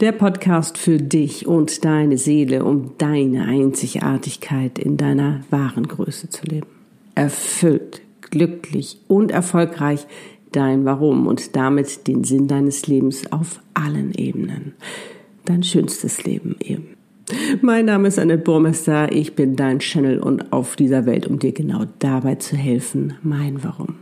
Der Podcast für dich und deine Seele, um deine Einzigartigkeit in deiner wahren Größe zu leben. Erfüllt, glücklich und erfolgreich dein Warum und damit den Sinn deines Lebens auf allen Ebenen. Dein schönstes Leben eben. Mein Name ist Annette Burmester, ich bin dein Channel und auf dieser Welt, um dir genau dabei zu helfen, mein Warum.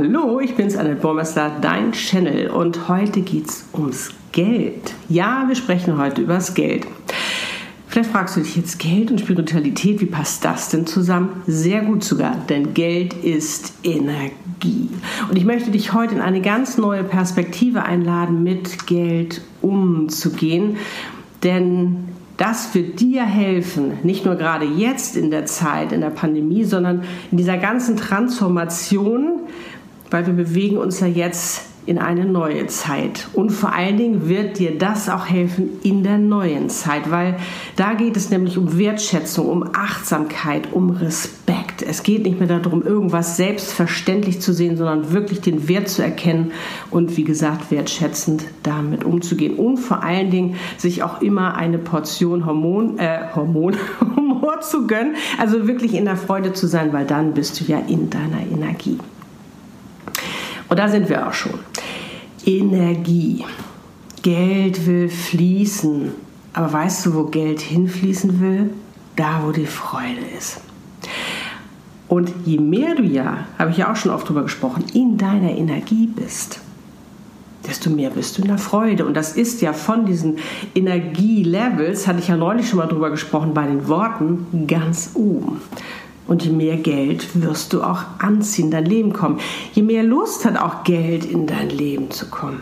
Hallo, ich bin's Annette Bormester, dein Channel und heute geht's ums Geld. Ja, wir sprechen heute übers Geld. Vielleicht fragst du dich jetzt Geld und Spiritualität, wie passt das denn zusammen? Sehr gut sogar, denn Geld ist Energie. Und ich möchte dich heute in eine ganz neue Perspektive einladen, mit Geld umzugehen, denn das wird dir helfen, nicht nur gerade jetzt in der Zeit, in der Pandemie, sondern in dieser ganzen Transformation, weil wir bewegen uns ja jetzt in eine neue Zeit. Und vor allen Dingen wird dir das auch helfen in der neuen Zeit, weil da geht es nämlich um Wertschätzung, um Achtsamkeit, um Respekt. Es geht nicht mehr darum, irgendwas selbstverständlich zu sehen, sondern wirklich den Wert zu erkennen und wie gesagt, wertschätzend damit umzugehen. Und vor allen Dingen sich auch immer eine Portion Hormon, äh, Hormon, Humor zu gönnen, also wirklich in der Freude zu sein, weil dann bist du ja in deiner Energie. Und da sind wir auch schon. Energie. Geld will fließen. Aber weißt du, wo Geld hinfließen will? Da, wo die Freude ist. Und je mehr du ja, habe ich ja auch schon oft drüber gesprochen, in deiner Energie bist, desto mehr bist du in der Freude. Und das ist ja von diesen Energielevels, hatte ich ja neulich schon mal drüber gesprochen, bei den Worten ganz oben. Und je mehr Geld wirst du auch anziehen, in dein Leben kommen. Je mehr Lust hat auch Geld in dein Leben zu kommen.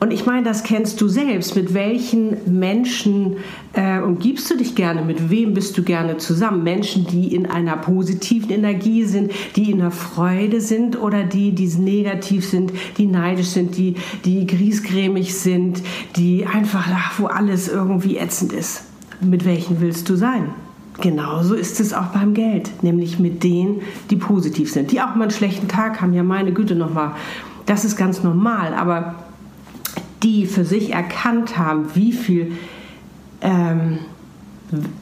Und ich meine, das kennst du selbst. Mit welchen Menschen äh, umgibst du dich gerne? Mit wem bist du gerne zusammen? Menschen, die in einer positiven Energie sind, die in der Freude sind oder die, die negativ sind, die neidisch sind, die, die griesgrämig sind, die einfach, ach, wo alles irgendwie ätzend ist. Mit welchen willst du sein? Genauso ist es auch beim Geld, nämlich mit denen, die positiv sind, die auch mal einen schlechten Tag haben. Ja, meine Güte nochmal, das ist ganz normal, aber die für sich erkannt haben, wie viel ähm,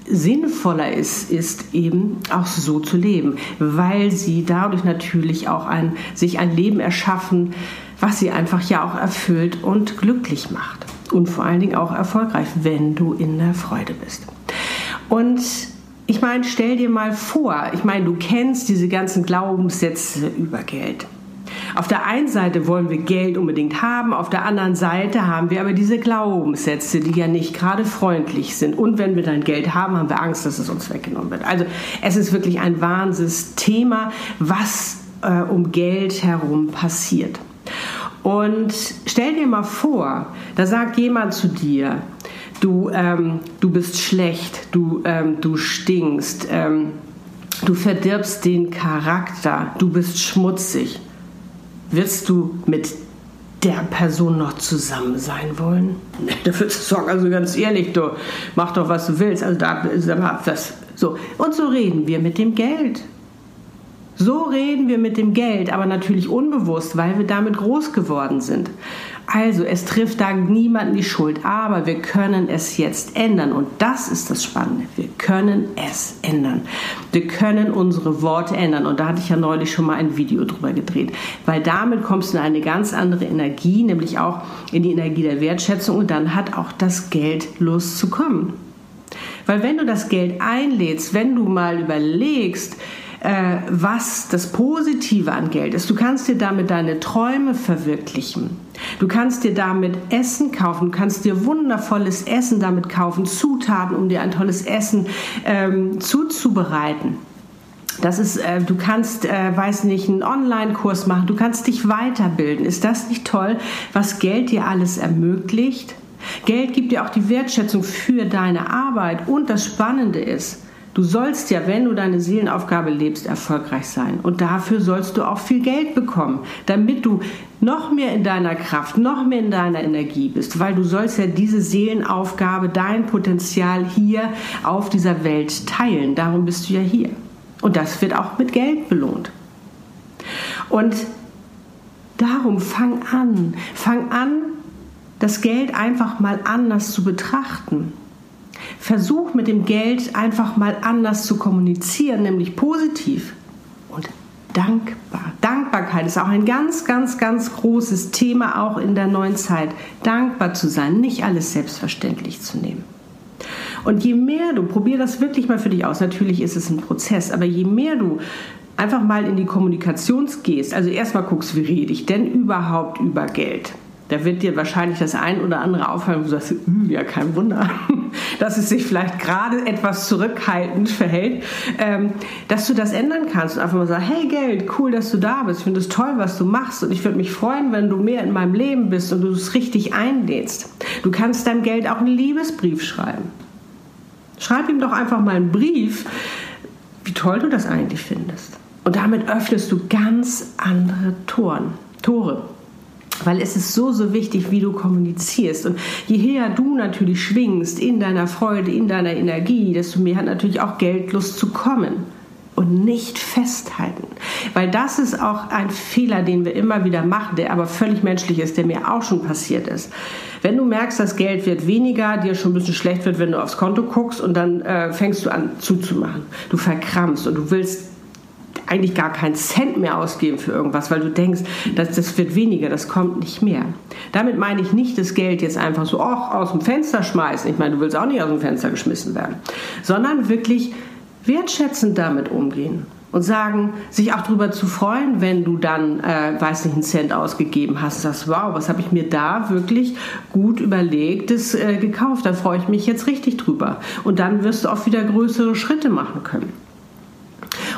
sinnvoller ist, ist eben auch so zu leben, weil sie dadurch natürlich auch ein, sich ein Leben erschaffen, was sie einfach ja auch erfüllt und glücklich macht. Und vor allen Dingen auch erfolgreich, wenn du in der Freude bist. Und ich meine, stell dir mal vor, ich meine, du kennst diese ganzen Glaubenssätze über Geld. Auf der einen Seite wollen wir Geld unbedingt haben, auf der anderen Seite haben wir aber diese Glaubenssätze, die ja nicht gerade freundlich sind. Und wenn wir dann Geld haben, haben wir Angst, dass es uns weggenommen wird. Also es ist wirklich ein Wahnsinnsthema, was äh, um Geld herum passiert. Und stell dir mal vor, da sagt jemand zu dir, du, ähm, du bist schlecht, du, ähm, du stinkst, ähm, du verdirbst den Charakter, du bist schmutzig. Wirst du mit der Person noch zusammen sein wollen? Da würdest du sagen, also ganz ehrlich, du mach doch, was du willst. Also da, das, so. Und so reden wir mit dem Geld. So reden wir mit dem Geld, aber natürlich unbewusst, weil wir damit groß geworden sind. Also es trifft da niemanden die Schuld, aber wir können es jetzt ändern und das ist das Spannende. Wir können es ändern. Wir können unsere Worte ändern und da hatte ich ja neulich schon mal ein Video drüber gedreht, weil damit kommst du in eine ganz andere Energie, nämlich auch in die Energie der Wertschätzung und dann hat auch das Geld Lust zu kommen. Weil wenn du das Geld einlädst, wenn du mal überlegst, was das Positive an Geld ist. Du kannst dir damit deine Träume verwirklichen. Du kannst dir damit Essen kaufen, du kannst dir wundervolles Essen damit kaufen, Zutaten, um dir ein tolles Essen ähm, zuzubereiten. Das ist, äh, du kannst, äh, weiß nicht, einen Online-Kurs machen, du kannst dich weiterbilden. Ist das nicht toll, was Geld dir alles ermöglicht? Geld gibt dir auch die Wertschätzung für deine Arbeit und das Spannende ist, Du sollst ja, wenn du deine Seelenaufgabe lebst, erfolgreich sein. Und dafür sollst du auch viel Geld bekommen, damit du noch mehr in deiner Kraft, noch mehr in deiner Energie bist, weil du sollst ja diese Seelenaufgabe, dein Potenzial hier auf dieser Welt teilen. Darum bist du ja hier. Und das wird auch mit Geld belohnt. Und darum fang an, fang an, das Geld einfach mal anders zu betrachten. Versuch mit dem Geld einfach mal anders zu kommunizieren, nämlich positiv und dankbar. Dankbarkeit ist auch ein ganz, ganz, ganz großes Thema auch in der neuen Zeit. Dankbar zu sein, nicht alles selbstverständlich zu nehmen. Und je mehr du, probier das wirklich mal für dich aus, natürlich ist es ein Prozess, aber je mehr du einfach mal in die Kommunikation gehst, also erstmal guckst, wie rede ich denn überhaupt über Geld? Da wird dir wahrscheinlich das ein oder andere auffallen, wo du sagst, hm, ja, kein Wunder, dass es sich vielleicht gerade etwas zurückhaltend verhält, ähm, dass du das ändern kannst und einfach mal sagen, hey Geld, cool, dass du da bist, ich finde es toll, was du machst und ich würde mich freuen, wenn du mehr in meinem Leben bist und du es richtig einlädst. Du kannst deinem Geld auch einen Liebesbrief schreiben. Schreib ihm doch einfach mal einen Brief, wie toll du das eigentlich findest. Und damit öffnest du ganz andere Toren, Tore. Weil es ist so, so wichtig, wie du kommunizierst. Und je höher du natürlich schwingst in deiner Freude, in deiner Energie, desto mehr hat natürlich auch Geldlust zu kommen. Und nicht festhalten. Weil das ist auch ein Fehler, den wir immer wieder machen, der aber völlig menschlich ist, der mir auch schon passiert ist. Wenn du merkst, das Geld wird weniger, dir schon ein bisschen schlecht wird, wenn du aufs Konto guckst und dann äh, fängst du an zuzumachen. Du verkrampfst und du willst eigentlich gar keinen Cent mehr ausgeben für irgendwas, weil du denkst, dass das wird weniger, das kommt nicht mehr. Damit meine ich nicht das Geld jetzt einfach so och, aus dem Fenster schmeißen. Ich meine, du willst auch nicht aus dem Fenster geschmissen werden, sondern wirklich wertschätzend damit umgehen und sagen, sich auch darüber zu freuen, wenn du dann, äh, weiß nicht, einen Cent ausgegeben hast, sagst, wow, was habe ich mir da wirklich gut überlegtes äh, gekauft, da freue ich mich jetzt richtig drüber. Und dann wirst du auch wieder größere Schritte machen können.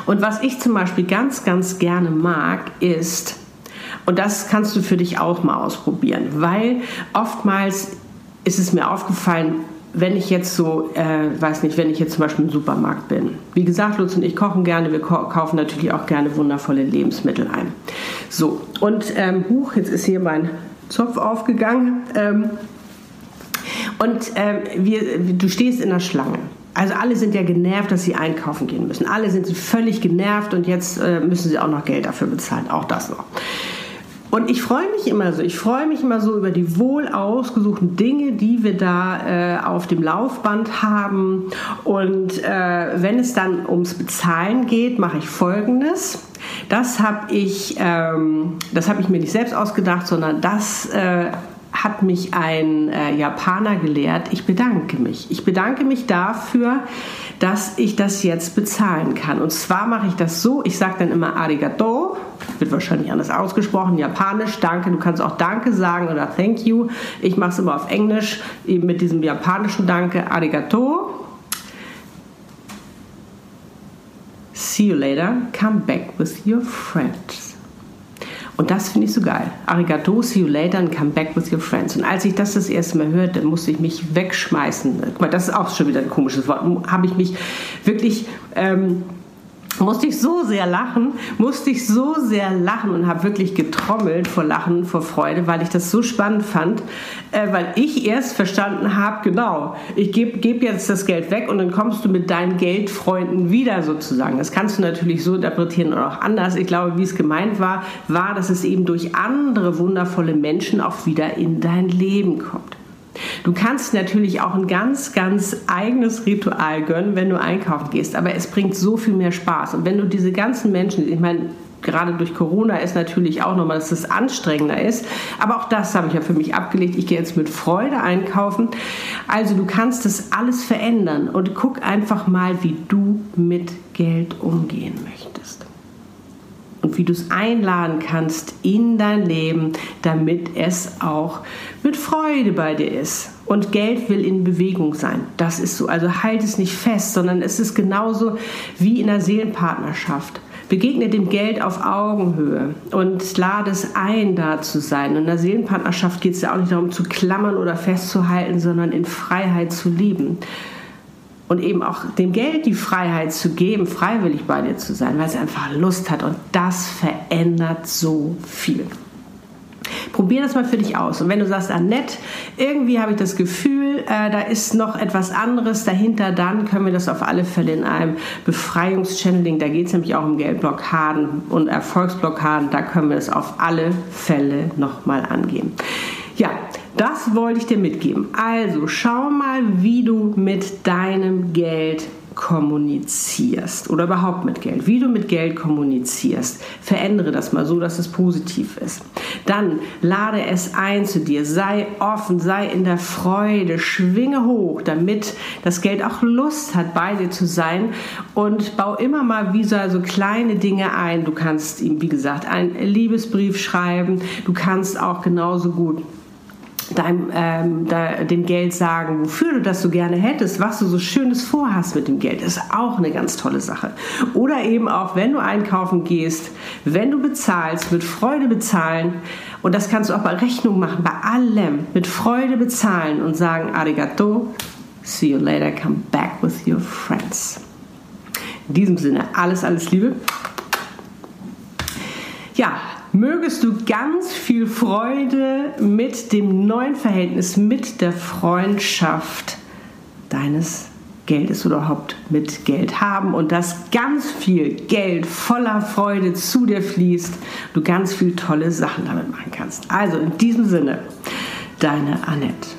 Und was ich zum Beispiel ganz, ganz gerne mag, ist, und das kannst du für dich auch mal ausprobieren, weil oftmals ist es mir aufgefallen, wenn ich jetzt so, äh, weiß nicht, wenn ich jetzt zum Beispiel im Supermarkt bin. Wie gesagt, Lutz und ich kochen gerne, wir kaufen natürlich auch gerne wundervolle Lebensmittel ein. So, und ähm, Huch, jetzt ist hier mein Zopf aufgegangen. Ähm, und ähm, wir, du stehst in der Schlange. Also alle sind ja genervt, dass sie einkaufen gehen müssen. Alle sind völlig genervt und jetzt äh, müssen sie auch noch Geld dafür bezahlen. Auch das noch. Und ich freue mich immer so, ich freue mich immer so über die wohl ausgesuchten Dinge, die wir da äh, auf dem Laufband haben. Und äh, wenn es dann ums Bezahlen geht, mache ich Folgendes. Das habe ich, ähm, das habe ich mir nicht selbst ausgedacht, sondern das äh, hat mich ein äh, Japaner gelehrt, ich bedanke mich. Ich bedanke mich dafür, dass ich das jetzt bezahlen kann. Und zwar mache ich das so, ich sage dann immer Arigato, wird wahrscheinlich anders ausgesprochen, japanisch, danke, du kannst auch danke sagen oder thank you. Ich mache es immer auf Englisch, eben mit diesem japanischen Danke, Arigato. See you later, come back with your friends. Und das finde ich so geil. Arigato, see you later and come back with your friends. Und als ich das das erste Mal hörte, musste ich mich wegschmeißen. Guck mal, das ist auch schon wieder ein komisches Wort. Habe ich mich wirklich ähm, musste ich so sehr lachen, musste ich so sehr lachen und habe wirklich getrommelt vor Lachen, vor Freude, weil ich das so spannend fand, äh, weil ich erst verstanden habe, genau, ich gebe geb jetzt das Geld weg und dann kommst du mit deinen Geldfreunden wieder sozusagen. Das kannst du natürlich so interpretieren oder auch anders. Ich glaube, wie es gemeint war, war, dass es eben durch andere wundervolle Menschen auch wieder in dein Leben kommt. Du kannst natürlich auch ein ganz, ganz eigenes Ritual gönnen, wenn du einkaufen gehst, aber es bringt so viel mehr Spaß. Und wenn du diese ganzen Menschen, ich meine, gerade durch Corona ist natürlich auch nochmal, dass es anstrengender ist. Aber auch das habe ich ja für mich abgelegt. Ich gehe jetzt mit Freude einkaufen. Also du kannst das alles verändern und guck einfach mal, wie du mit Geld umgehen möchtest und wie du es einladen kannst in dein Leben, damit es auch mit Freude bei dir ist. Und Geld will in Bewegung sein. Das ist so. Also halt es nicht fest, sondern es ist genauso wie in einer Seelenpartnerschaft. Begegne dem Geld auf Augenhöhe und lade es ein, da zu sein. Und in der Seelenpartnerschaft geht es ja auch nicht darum zu klammern oder festzuhalten, sondern in Freiheit zu lieben und eben auch dem Geld die Freiheit zu geben, freiwillig bei dir zu sein, weil es einfach Lust hat und das verändert so viel. Probier das mal für dich aus. Und wenn du sagst, Annette, irgendwie habe ich das Gefühl, äh, da ist noch etwas anderes dahinter, dann können wir das auf alle Fälle in einem Befreiungschanneling, da geht es nämlich auch um Geldblockaden und Erfolgsblockaden, da können wir es auf alle Fälle nochmal angehen. Ja, das wollte ich dir mitgeben. Also schau mal, wie du mit deinem Geld kommunizierst oder überhaupt mit Geld, wie du mit Geld kommunizierst. Verändere das mal so, dass es positiv ist. Dann lade es ein zu dir, sei offen, sei in der Freude, schwinge hoch, damit das Geld auch Lust hat, bei dir zu sein und bau immer mal wieder so kleine Dinge ein. Du kannst ihm, wie gesagt, einen Liebesbrief schreiben, du kannst auch genauso gut deinem, ähm, da, dem Geld sagen, wofür du das so gerne hättest, was du so Schönes vorhast mit dem Geld, ist auch eine ganz tolle Sache. Oder eben auch, wenn du einkaufen gehst, wenn du bezahlst, mit Freude bezahlen. Und das kannst du auch bei Rechnung machen, bei allem, mit Freude bezahlen und sagen, arigato, see you later, come back with your friends. In diesem Sinne, alles, alles Liebe. Ja, Mögest du ganz viel Freude mit dem neuen Verhältnis, mit der Freundschaft deines Geldes oder überhaupt mit Geld haben und dass ganz viel Geld voller Freude zu dir fließt, du ganz viel tolle Sachen damit machen kannst. Also in diesem Sinne, deine Annette.